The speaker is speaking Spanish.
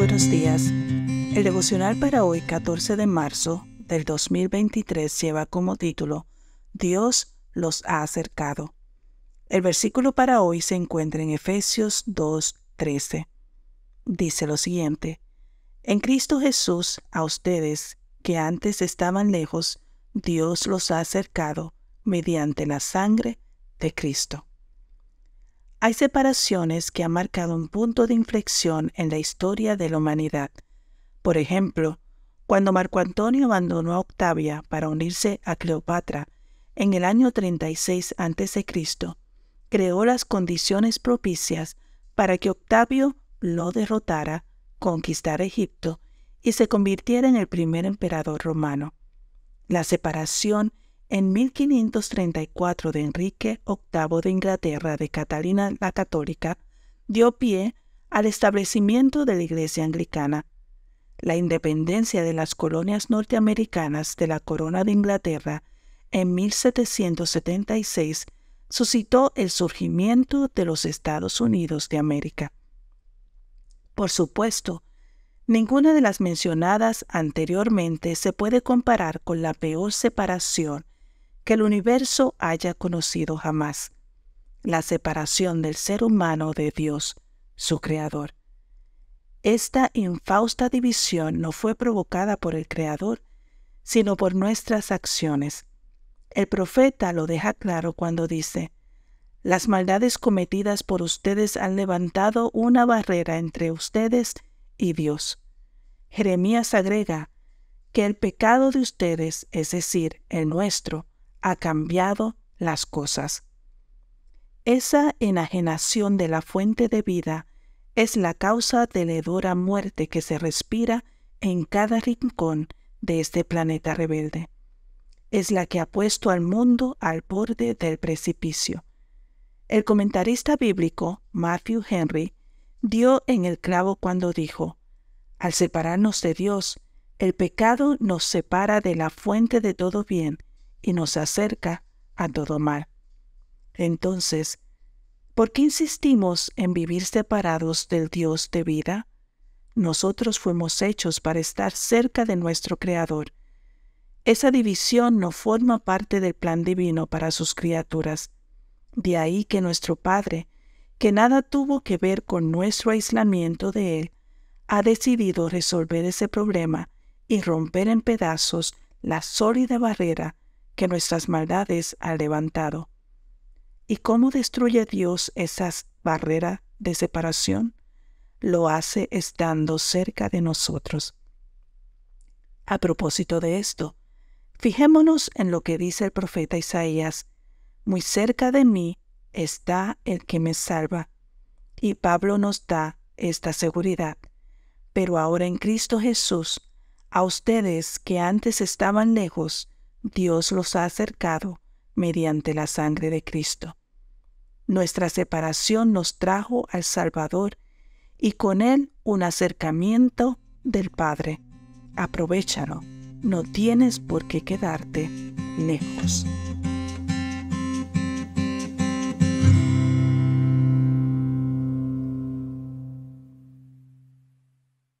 buenos días. El devocional para hoy, 14 de marzo del 2023, lleva como título Dios los ha acercado. El versículo para hoy se encuentra en Efesios 2:13. Dice lo siguiente, En Cristo Jesús a ustedes, que antes estaban lejos, Dios los ha acercado mediante la sangre de Cristo. Hay separaciones que han marcado un punto de inflexión en la historia de la humanidad. Por ejemplo, cuando Marco Antonio abandonó a Octavia para unirse a Cleopatra en el año 36 a.C., creó las condiciones propicias para que Octavio lo derrotara, conquistara Egipto y se convirtiera en el primer emperador romano. La separación en 1534 de Enrique VIII de Inglaterra de Catalina la Católica dio pie al establecimiento de la Iglesia Anglicana. La independencia de las colonias norteamericanas de la Corona de Inglaterra en 1776 suscitó el surgimiento de los Estados Unidos de América. Por supuesto, ninguna de las mencionadas anteriormente se puede comparar con la peor separación que el universo haya conocido jamás, la separación del ser humano de Dios, su Creador. Esta infausta división no fue provocada por el Creador, sino por nuestras acciones. El profeta lo deja claro cuando dice, Las maldades cometidas por ustedes han levantado una barrera entre ustedes y Dios. Jeremías agrega que el pecado de ustedes, es decir, el nuestro, ha cambiado las cosas. Esa enajenación de la fuente de vida es la causa de la hedora muerte que se respira en cada rincón de este planeta rebelde. Es la que ha puesto al mundo al borde del precipicio. El comentarista bíblico Matthew Henry dio en el clavo cuando dijo, al separarnos de Dios, el pecado nos separa de la fuente de todo bien y nos acerca a todo mal. Entonces, ¿por qué insistimos en vivir separados del Dios de vida? Nosotros fuimos hechos para estar cerca de nuestro Creador. Esa división no forma parte del plan divino para sus criaturas. De ahí que nuestro Padre, que nada tuvo que ver con nuestro aislamiento de Él, ha decidido resolver ese problema y romper en pedazos la sólida barrera que nuestras maldades ha levantado. ¿Y cómo destruye Dios esas barreras de separación? Lo hace estando cerca de nosotros. A propósito de esto, fijémonos en lo que dice el profeta Isaías, muy cerca de mí está el que me salva. Y Pablo nos da esta seguridad. Pero ahora en Cristo Jesús, a ustedes que antes estaban lejos, Dios los ha acercado mediante la sangre de Cristo. Nuestra separación nos trajo al Salvador y con él un acercamiento del Padre. Aprovechalo, no tienes por qué quedarte lejos.